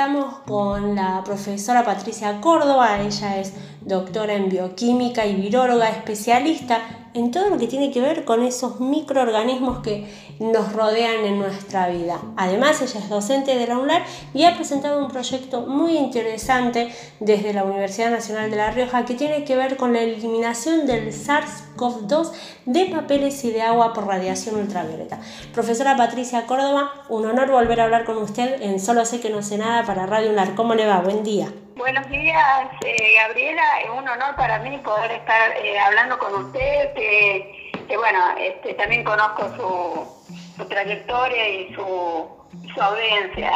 estamos con la profesora Patricia Córdoba, ella es doctora en bioquímica y viróloga, especialista en todo lo que tiene que ver con esos microorganismos que nos rodean en nuestra vida. Además, ella es docente de la UNLAR y ha presentado un proyecto muy interesante desde la Universidad Nacional de La Rioja que tiene que ver con la eliminación del SARS-CoV-2 de papeles y de agua por radiación ultravioleta. Profesora Patricia Córdoba, un honor volver a hablar con usted en Solo sé que no sé nada para Radio UNLAR. ¿Cómo le va? Buen día. Buenos días, eh, Gabriela. Es un honor para mí poder estar eh, hablando con usted, bueno, este, también conozco su, trayectoria y su, audiencia.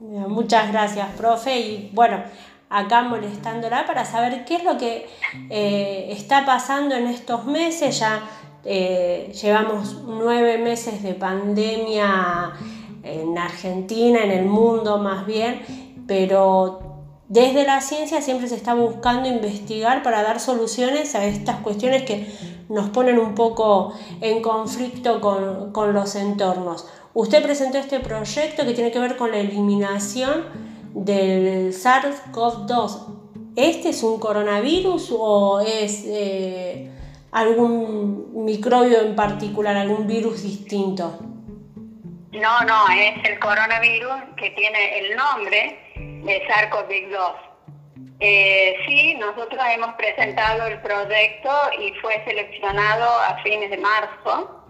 Muchas gracias, profe. Y bueno, acá molestándola para saber qué es lo que eh, está pasando en estos meses. Ya llevamos nueve meses de pandemia en Argentina, en el mundo más bien, pero desde la ciencia siempre se está buscando investigar para dar soluciones a estas cuestiones que nos ponen un poco en conflicto con, los entornos. Usted presentó este proyecto que tiene que ver con la eliminación del SARS-CoV-2. ¿Este es un coronavirus o es eh, algún microbio en particular, algún virus distinto? No, no, es el coronavirus que tiene el nombre de SARS-CoV-2. Eh, sí, nosotros hemos presentado el proyecto y fue seleccionado a fines de marzo.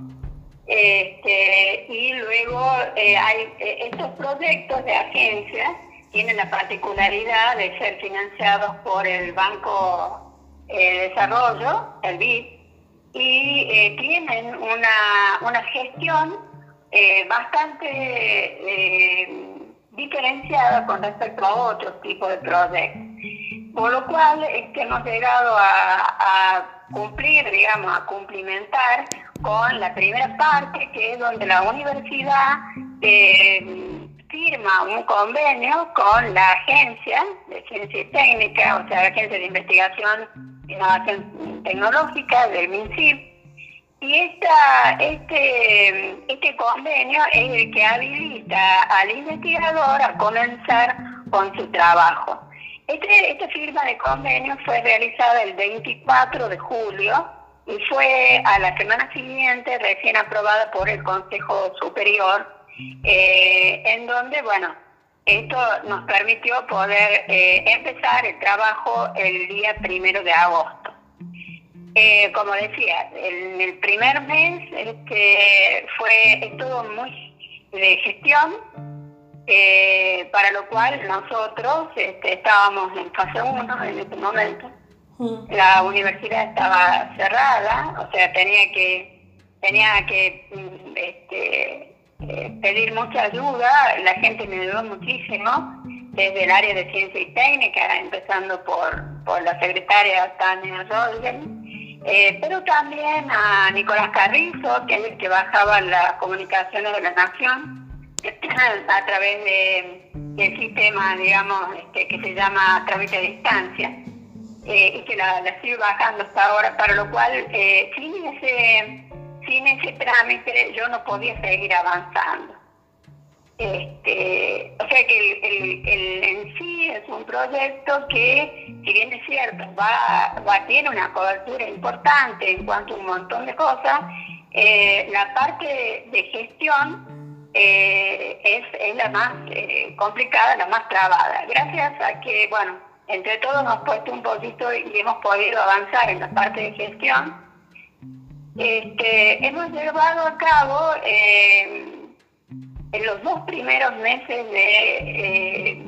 Este, y luego eh, eh, estos proyectos de agencia tienen la particularidad de ser financiados por el Banco de Desarrollo, el BID, y tienen una, una gestión bastante diferenciada con respecto a otros tipos de proyectos. Por lo cual hemos llegado a, cumplir, digamos, a cumplimentar con la primera parte, que es donde la universidad eh, firma un convenio con la agencia de ciencia y técnica, o sea, la agencia de investigación e innovación tecnológica del MINCIP, y esta, este, este convenio es el que habilita al investigador a comenzar con su trabajo. Este, esta firma de convenio fue realizada el 24 de julio y fue a la semana siguiente recién aprobada por el Consejo Superior, eh, en donde, bueno, esto nos permitió poder eh, empezar el trabajo el día primero de agosto. Eh, como decía, en el primer mes este, fue todo muy de gestión, eh, para lo cual nosotros este, estábamos en fase 1 en este momento. La universidad estaba cerrada, o sea, tenía que, tenía que este, eh, pedir mucha ayuda, la gente me ayudó muchísimo, desde el área de ciencia y técnica, empezando por, por la secretaria Tania Rodríguez eh, pero también a Nicolás Carrizo, que es el que bajaba las comunicaciones de la Nación a través de, del sistema, digamos, este, que se llama trámite a distancia, eh, y que la, sigue bajando hasta ahora, para lo cual, eh, sin, ese, sin ese trámite, yo no podía seguir avanzando. Este, o sea que el, en sí es un proyecto que, si bien es cierto, va, va tiene una cobertura importante en cuanto a un montón de cosas, eh, la parte de gestión eh, es, es, la más eh, complicada, la más trabada. Gracias a que, bueno, entre todos hemos puesto un poquito y hemos podido avanzar en la parte de gestión. Este, hemos llevado a cabo en los dos primeros meses de, eh,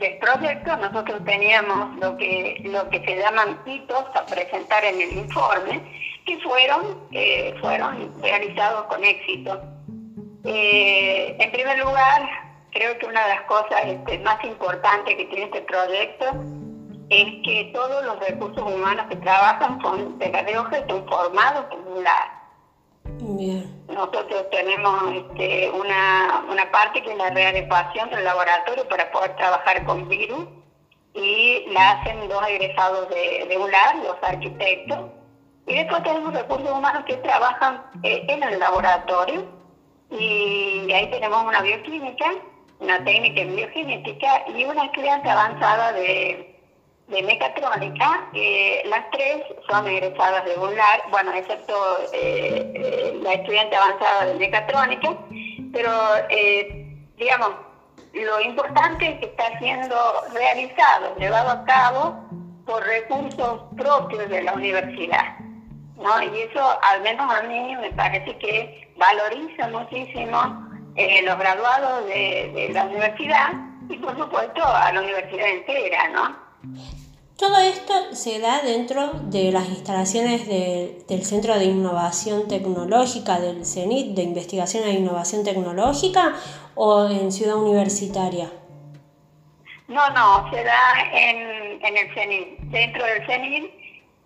del proyecto nosotros teníamos lo que, lo que se llaman hitos a presentar en el informe, que fueron, eh, fueron realizados con éxito. Eh, en primer lugar, creo que una de las cosas este, más importantes que tiene este proyecto es que todos los recursos humanos que trabajan son de la Rioja son formados en la nosotros tenemos este, una, una parte que es la readecuación del laboratorio para poder trabajar con virus y la hacen dos egresados de, de ULAR, los arquitectos. Y después tenemos recursos humanos que trabajan eh, en el laboratorio y ahí tenemos una bioquímica una técnica en biogenética, y una estudiante avanzada de, de mecatrónica. las tres son egresadas de UNLAR, bueno, excepto eh, eh, la estudiante avanzada de mecatrónica, pero digamos, lo importante es que está siendo realizado, llevado a cabo por recursos propios de la universidad. ¿No? Y eso, al menos a mí, me parece que valoriza muchísimo eh, los graduados de, la universidad y, por supuesto, a la universidad entera, ¿no? Todo esto se da dentro de las instalaciones del Centro de Innovación Tecnológica del CENIT, de Investigación e Innovación Tecnológica, o en Ciudad Universitaria. No, no, se da en, en el CENIT. Dentro del CENIT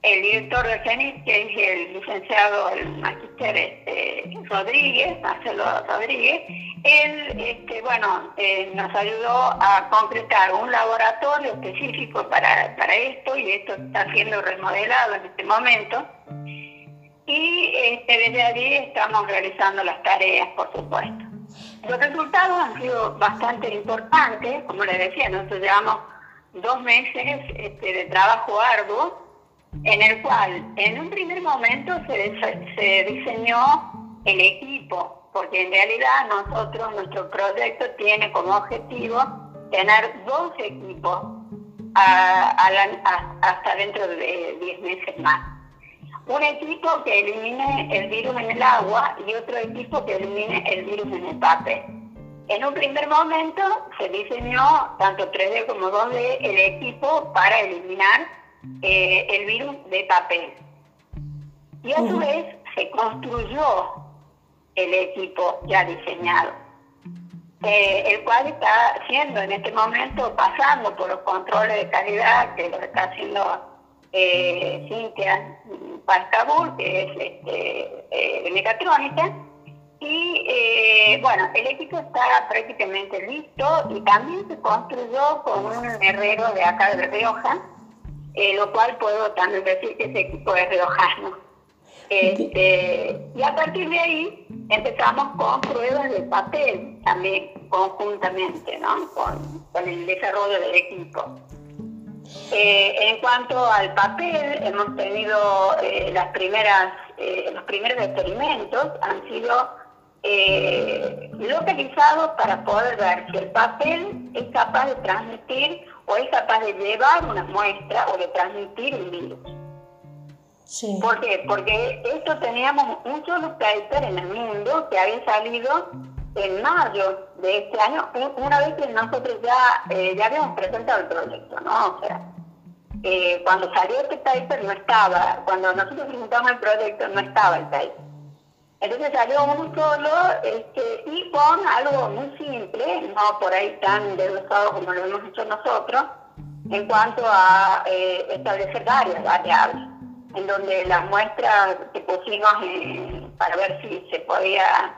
el director del CENIT, que es el licenciado, el magíster este, Rodríguez, Marcelo Rodríguez, él, este, bueno, eh, nos ayudó a concretar un laboratorio específico para, para esto y esto está siendo remodelado en este momento. Y este, desde allí estamos realizando las tareas, por supuesto. Los resultados han sido bastante importantes, como les decía, nosotros llevamos dos meses de trabajo arduo en el cual en un primer momento se, se diseñó el equipo, porque en realidad nosotros, nuestro proyecto tiene como objetivo tener dos equipos hasta dentro de 10 meses más. Un equipo que elimine el virus en el agua y otro equipo que elimine el virus en el papel. En un primer momento se diseñó tanto 3D como 2D el equipo para eliminar eh, el virus de papel. Y a su vez se construyó el equipo ya diseñado, eh, el cual está siendo en este momento pasando por los controles de calidad que lo está haciendo eh, Cintia Pascabur, que es este, eh, mecatrónica. Y bueno, el equipo está prácticamente listo y también se construyó con un herrero de acá de Rioja, eh, lo cual puedo también decir que ese equipo es riojano. Este, y a partir de ahí empezamos con pruebas de papel también conjuntamente, ¿no? con, el desarrollo del equipo. Eh, en cuanto al papel, hemos tenido eh, las primeras, los primeros experimentos, han sido localizados para poder ver si el papel es capaz de transmitir o es capaz de llevar una muestra o de transmitir un virus. Sí. ¿Por qué? Porque esto teníamos un solo paper en el mundo que había salido en mayo de este año, una vez que nosotros ya, eh, ya habíamos presentado el proyecto, ¿no? O sea, eh, cuando salió este paper no estaba, cuando nosotros presentamos el proyecto no estaba el paper. Entonces salió uno solo este, y con algo muy simple, no por ahí tan desglosado como lo hemos hecho nosotros, en cuanto a eh, establecer varias variables, en donde las muestras que pusimos para ver si se podía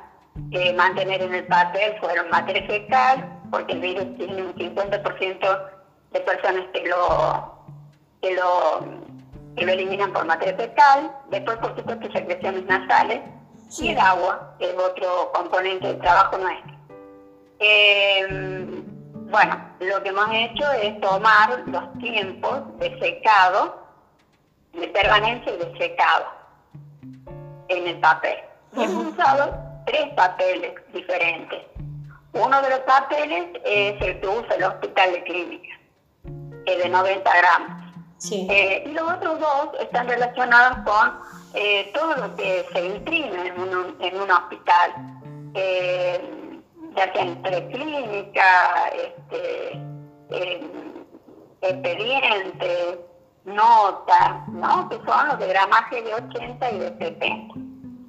eh, mantener en el papel fueron materia fecal, porque el virus tiene un 50% de personas que lo, que lo, que lo eliminan por materia fecal, después por supuesto secreciones nasales, y el agua, que es otro componente del trabajo nuestro. Em, bueno, lo que hemos hecho es tomar los tiempos de secado, de permanencia y de secado en el papel. Y hemos usado tres papeles diferentes. Uno de los papeles es el que usa el hospital de clínica, es de 90 gramos. Eh, y los otros dos están relacionados con eh, todo lo que se imprime en un, en un hospital, eh, ya sea entre clínica, este, expediente, notas, ¿no? que son los de gramaje de 80 y de 70.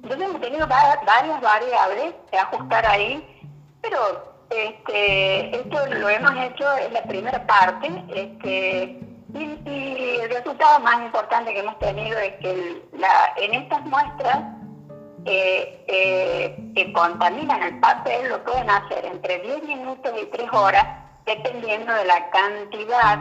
Entonces hemos tenido varias variables que ajustar ahí, pero este, esto lo hemos hecho en la primera parte. Este, y, el resultado más importante que hemos tenido es que en estas muestras eh, eh, que contaminan el papel lo pueden hacer entre 10 minutos y 3 horas, dependiendo de la cantidad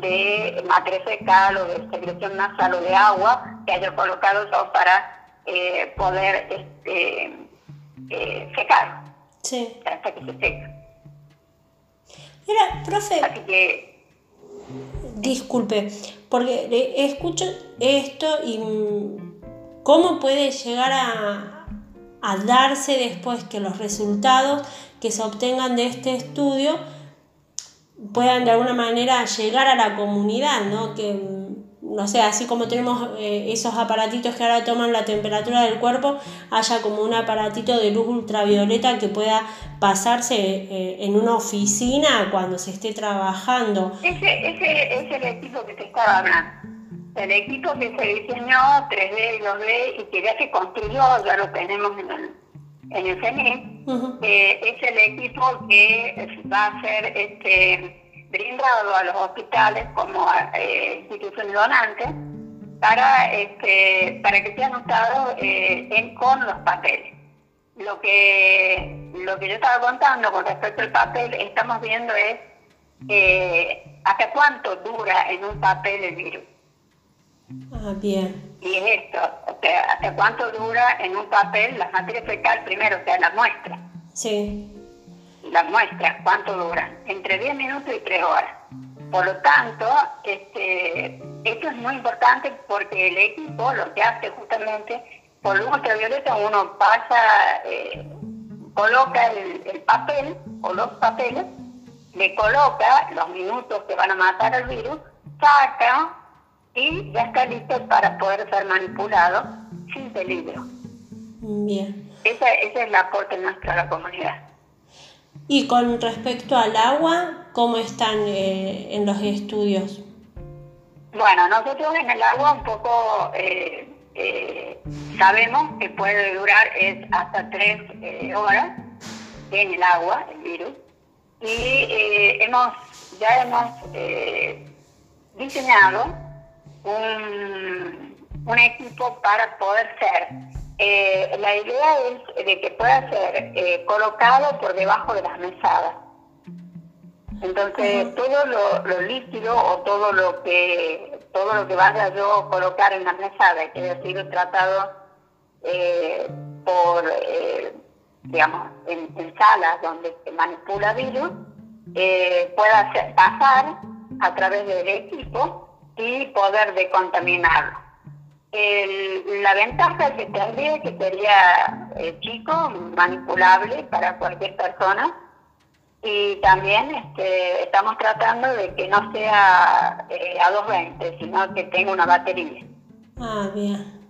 de materia fecal o de secreción nasal o de agua que haya colocado yo para eh, poder este, secar hasta que se seca. Mira, profe. Así que. Disculpe, porque escucho esto y mm, cómo puede llegar a, darse después que los resultados que se obtengan de este estudio puedan de alguna manera llegar a la comunidad, ¿no? Que, no sé, así como tenemos eh, esos aparatitos que ahora toman la temperatura del cuerpo, haya como un aparatito de luz ultravioleta que pueda pasarse eh, en una oficina cuando se esté trabajando. Ese, ese es el equipo que te estaba hablando. El equipo que se diseñó 3D y 2D y que ya se construyó, ya lo tenemos en el, en el CENI, eh, es el equipo que va a ser este, brindado a los hospitales como eh, instituciones donantes para, este, para que sean usados eh, con los papeles. Lo que, lo que yo estaba contando con respecto al papel, estamos viendo es hasta cuánto dura en un papel el virus. Ah, bien. Y es esto, ¿hasta cuánto dura en un papel la materia fecal primero, o sea, la muestra? Sí. La muestra, ¿cuánto dura? Entre 10 minutos y 3 horas. Por lo tanto, este, esto es muy importante porque el equipo lo que hace justamente, por luz ultravioleta uno pasa, eh, coloca el, el papel o los papeles, le coloca los minutos que van a matar al virus, saca y ya está listo para poder ser manipulado sin peligro. Bien. Ese, es el aporte nuestro a la comunidad. Y con respecto al agua, ¿cómo están eh, en los estudios? Bueno, nosotros en el agua un poco eh, eh, sabemos que puede durar es hasta tres horas en el agua, el virus. Y hemos ya hemos diseñado un, un equipo para poder ser. Eh, la idea es de que pueda ser eh, colocado por debajo de las mesadas. Entonces, todo lo, líquido o todo lo que todo lo que vaya yo a colocar en la mesada, que haya sido tratado eh, por, digamos, en, salas donde se manipula virus, pueda pasar a través del equipo y poder decontaminarlo. La ventaja que tendría que sería eh, chico, manipulable para cualquier persona y también este, estamos tratando de que no sea eh, a 220, sino que tenga una batería. Ah, bien.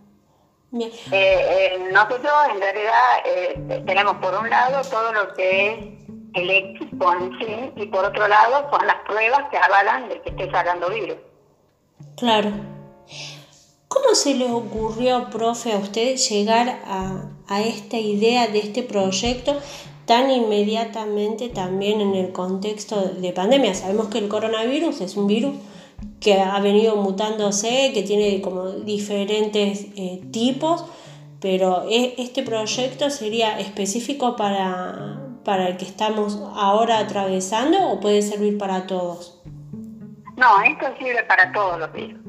bien. Eh, nosotros en realidad tenemos por un lado todo lo que es el equipo en sí y por otro lado son las pruebas que avalan de que esté sacando virus. Claro. ¿Cómo se le ocurrió, profe, a usted llegar a, esta idea de este proyecto tan inmediatamente también en el contexto de pandemia? Sabemos que el coronavirus es un virus que ha venido mutándose, que tiene como diferentes eh, tipos, pero e, este proyecto sería específico para, para el que estamos ahora atravesando o puede servir para todos? No, esto sirve para todos los virus,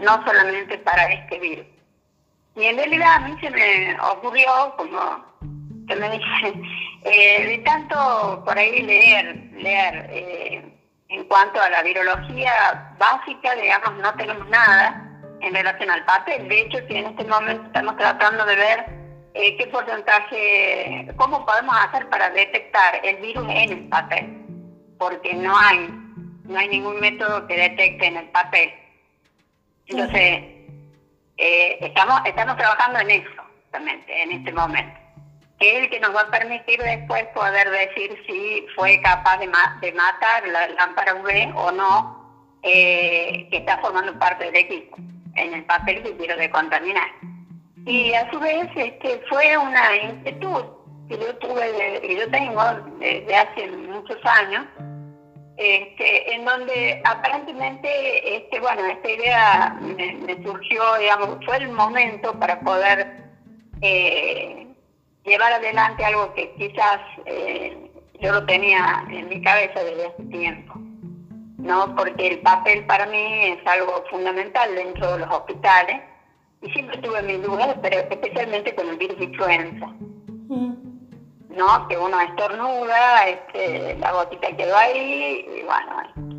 no solamente para este virus. Y en realidad a mí se me ocurrió, como se me dice, eh, de tanto por ahí leer, leer eh, en cuanto a la virología básica, digamos, no tenemos nada en relación al papel. De hecho, si en este momento estamos tratando de ver eh, qué porcentaje, cómo podemos hacer para detectar el virus en el papel, porque no hay no hay ningún método que detecte en el papel. Entonces, eh, estamos, estamos trabajando en eso, justamente, en este momento, que es el que nos va a permitir después poder decir si fue capaz de, de matar la lámpara UV o no, eh, que está formando parte del equipo, en el papel que quiero decontaminar. Y a su vez este, fue una inquietud que yo tuve, que yo tengo desde hace muchos años, este, en donde aparentemente, este, bueno, esta idea me, surgió, digamos, fue el momento para poder eh, llevar adelante algo que quizás eh, yo lo tenía en mi cabeza desde hace tiempo, ¿no? Porque el papel para mí es algo fundamental dentro de los hospitales y siempre tuve mis dudas, pero especialmente con el virus influenza. Mm. ¿No? Que uno estornuda, este, la gotita quedó ahí y bueno.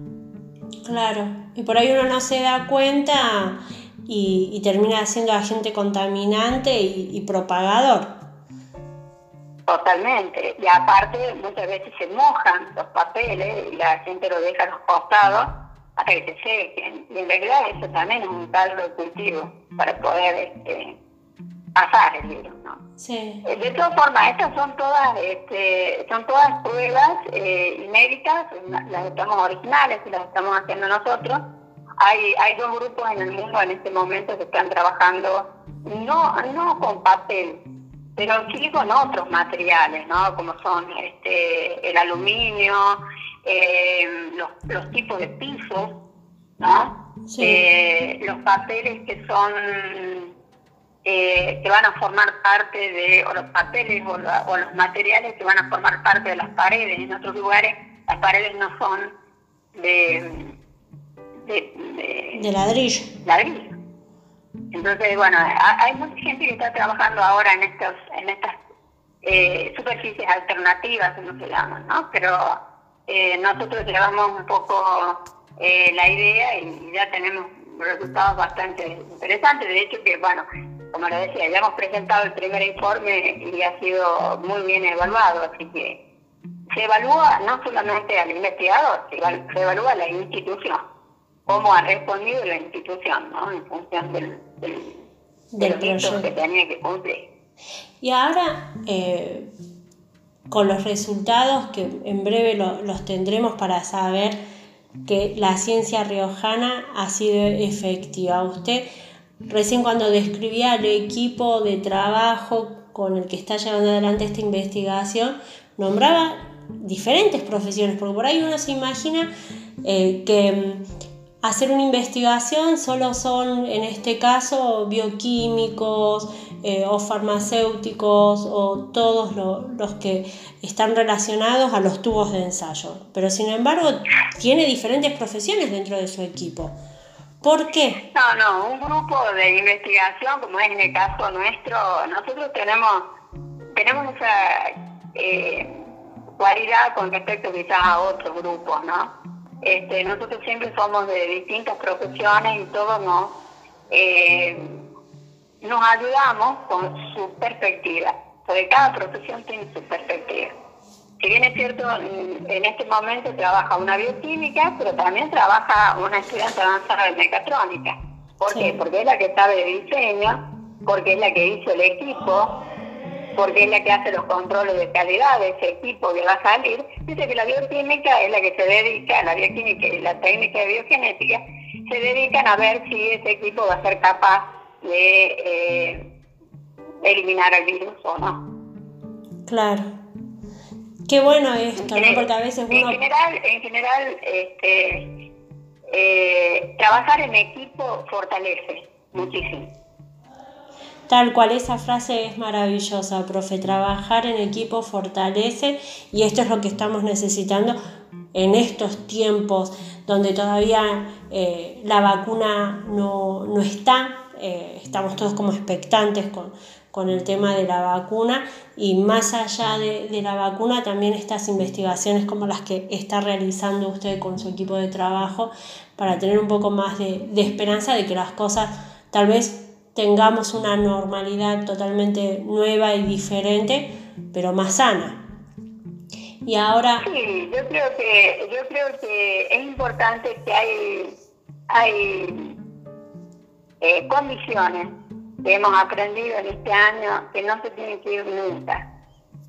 Claro, y por ahí uno no se da cuenta y, termina siendo agente contaminante y, propagador. Totalmente. Y aparte, muchas veces se mojan los papeles y la gente lo deja a los costados hasta que se sequen. Y en realidad eso también es un caldo de cultivo para poder este, pasar el virus, ¿no? Sí. Eh, de todas formas, estas son todas, este, son todas pruebas eh, inéditas, las estamos originales y las estamos haciendo nosotros. Hay, hay dos grupos en el mundo en este momento que están trabajando no, no con papel, pero sí con otros materiales, ¿no? Como son este, el aluminio, eh, los, los tipos de pisos, ¿no? Sí. los papeles que son eh, que van a formar parte de, o los papeles o, los materiales que van a formar parte de las paredes. En otros lugares las paredes no son de, de, ladrillo. ladrillo. Entonces, bueno, hay mucha gente que está trabajando ahora en, estos, en estas eh, superficies alternativas, como se llaman, ¿no? Pero eh, nosotros llevamos un poco la idea y ya tenemos resultados bastante interesantes. De hecho, que, bueno, como le decía, ya hemos presentado el primer informe y ha sido muy bien evaluado, así que se evalúa no solamente al investigador, se evalúa la institución, cómo ha respondido la institución, ¿no? En función del, del, que tenía que cumplir. Y ahora, eh, con los resultados que en breve los tendremos para saber que la ciencia riojana ha sido efectiva. Usted Recién cuando describía el equipo de trabajo con el que está llevando adelante esta investigación, nombraba diferentes profesiones, porque por ahí uno se imagina eh, que mm, hacer una investigación solo son, en este caso, bioquímicos eh, o farmacéuticos o todos los que están relacionados a los tubos de ensayo. Pero sin embargo, tiene diferentes profesiones dentro de su equipo. ¿Por qué? No, no, un grupo de investigación, como es en el caso nuestro, nosotros tenemos, tenemos esa eh, cualidad con respecto quizás a otros grupos, ¿no? Este, nosotros siempre somos de distintas profesiones y todos nos, eh, nos ayudamos con su perspectiva, porque cada profesión tiene su perspectiva si bien es cierto, en este momento trabaja una bioquímica, pero también trabaja una estudiante avanzada de mecatrónica. ¿Por qué? Porque es la que sabe de diseño, porque es la que hizo el equipo, porque es la que hace los controles de calidad de ese equipo que va a salir. Dice que la bioquímica es la que se dedica, la bioquímica y la técnica de biogenética, se dedican a ver si ese equipo va a ser capaz de eh, eliminar el virus o no. Claro. Qué bueno esto, ¿no? Porque a veces uno... En general, en general este, eh, trabajar en equipo fortalece muchísimo. Tal cual, esa frase es maravillosa, profe. Trabajar en equipo fortalece y esto es lo que estamos necesitando en estos tiempos donde todavía eh, la vacuna no, no está. Eh, estamos todos como expectantes con, con el tema de la vacuna y más allá de, la vacuna también estas investigaciones como las que está realizando usted con su equipo de trabajo para tener un poco más de, esperanza de que las cosas tal vez tengamos una normalidad totalmente nueva y diferente, pero más sana. Y ahora... Sí, yo creo que, yo creo que es importante que hay, hay eh, condiciones hemos aprendido en este año que no se tiene que ir nunca.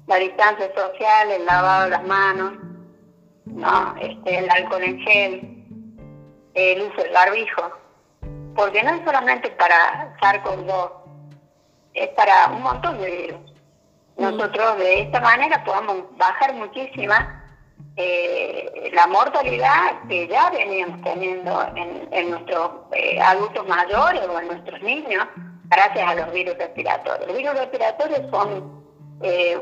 La distancia social, el lavado de las manos, ¿no? este, el alcohol en gel, el uso del barbijo. Porque no es solamente para SARS-CoV-2, es para un montón de virus. Mm. Nosotros de esta manera podemos bajar muchísima eh, la mortalidad que ya veníamos teniendo en, nuestros eh, adultos mayores o en nuestros niños gracias a los virus respiratorios. Los virus respiratorios son eh,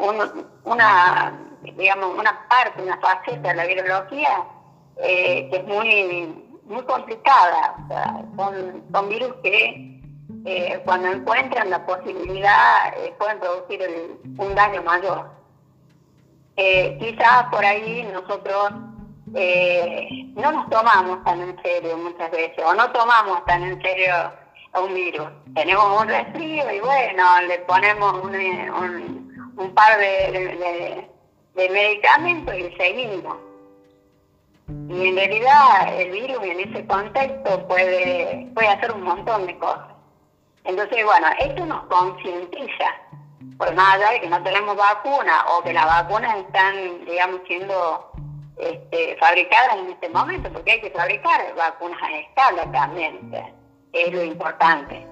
una, digamos, una parte, una faceta de la virología eh, que es muy, muy complicada. son, virus que eh, cuando encuentran la posibilidad pueden producir un daño mayor. eh, quizás por ahí nosotros eh, no nos tomamos tan en serio muchas veces, o no tomamos tan en serio un virus. Tenemos un resfrío y bueno, le ponemos un, un, par de, de, medicamentos y seguimos. Y en realidad el virus en ese contexto puede, puede hacer un montón de cosas. Entonces, bueno, esto nos concientiza, por más allá de que no tenemos vacuna o que las vacunas están, digamos, siendo este, fabricadas en este momento, porque hay que fabricar vacunas a escala también, es lo importante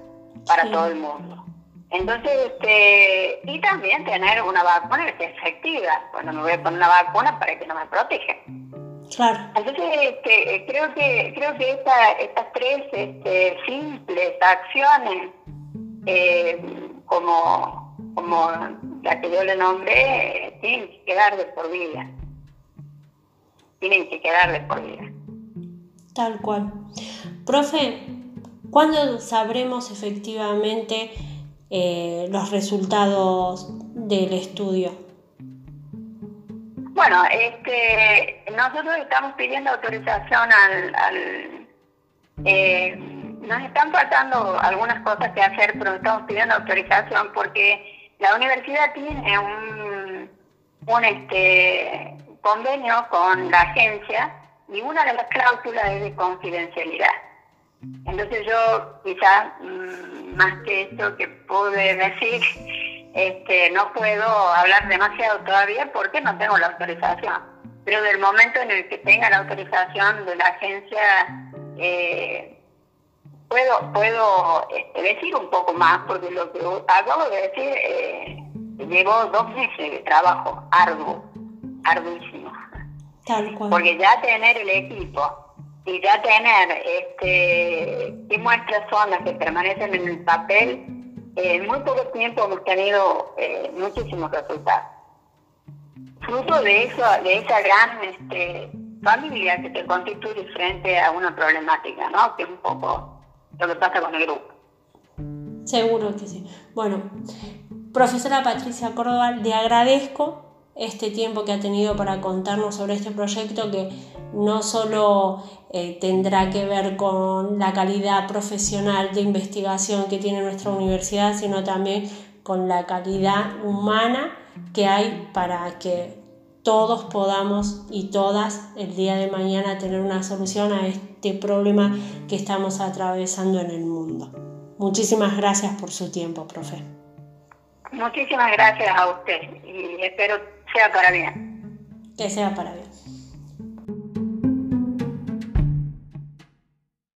para todo el mundo. Entonces, este, y también tener una vacuna que sea efectiva. Bueno, me voy a poner una vacuna para que no me proteja. Claro. Entonces, este, creo que creo que estas tres este, simples acciones, eh, como, como la que yo le nombré, tienen que quedar de por vida tienen que quedar de por vida. Tal cual. Profe, ¿cuándo sabremos efectivamente eh, los resultados del estudio? Bueno, este, nosotros estamos pidiendo autorización al... Eh, nos están faltando algunas cosas que hacer, pero estamos pidiendo autorización porque la universidad tiene un, un este, convenio con la agencia y una de las cláusulas es de confidencialidad. Entonces yo quizás mm, más que esto que pude decir, este, no puedo hablar demasiado todavía porque no tengo la autorización. Pero del momento en el que tenga la autorización de la agencia, eh, puedo, puedo este, decir un poco más, porque lo que acabo de decir eh, llevo dos meses de trabajo arduo arduísimo. Porque ya tener el equipo y ya tener este, qué muestras son que permanecen en el papel, en muy poco tiempo hemos tenido eh, muchísimos resultados. Fruto de eso, de esa gran este, familia que se constituye frente a una problemática, ¿no? Que es un poco lo que pasa con el grupo. Seguro que sí. Bueno, profesora Patricia Córdoba, le agradezco este tiempo que ha tenido para contarnos sobre este proyecto que no solo eh, tendrá que ver con la calidad profesional de investigación que tiene nuestra universidad, sino también con la calidad humana que hay para que todos podamos y todas el día de mañana tener una solución a este problema que estamos atravesando en el mundo. Muchísimas gracias por su tiempo, profe. Muchísimas gracias a usted y espero sea para bien. Que sea para bien.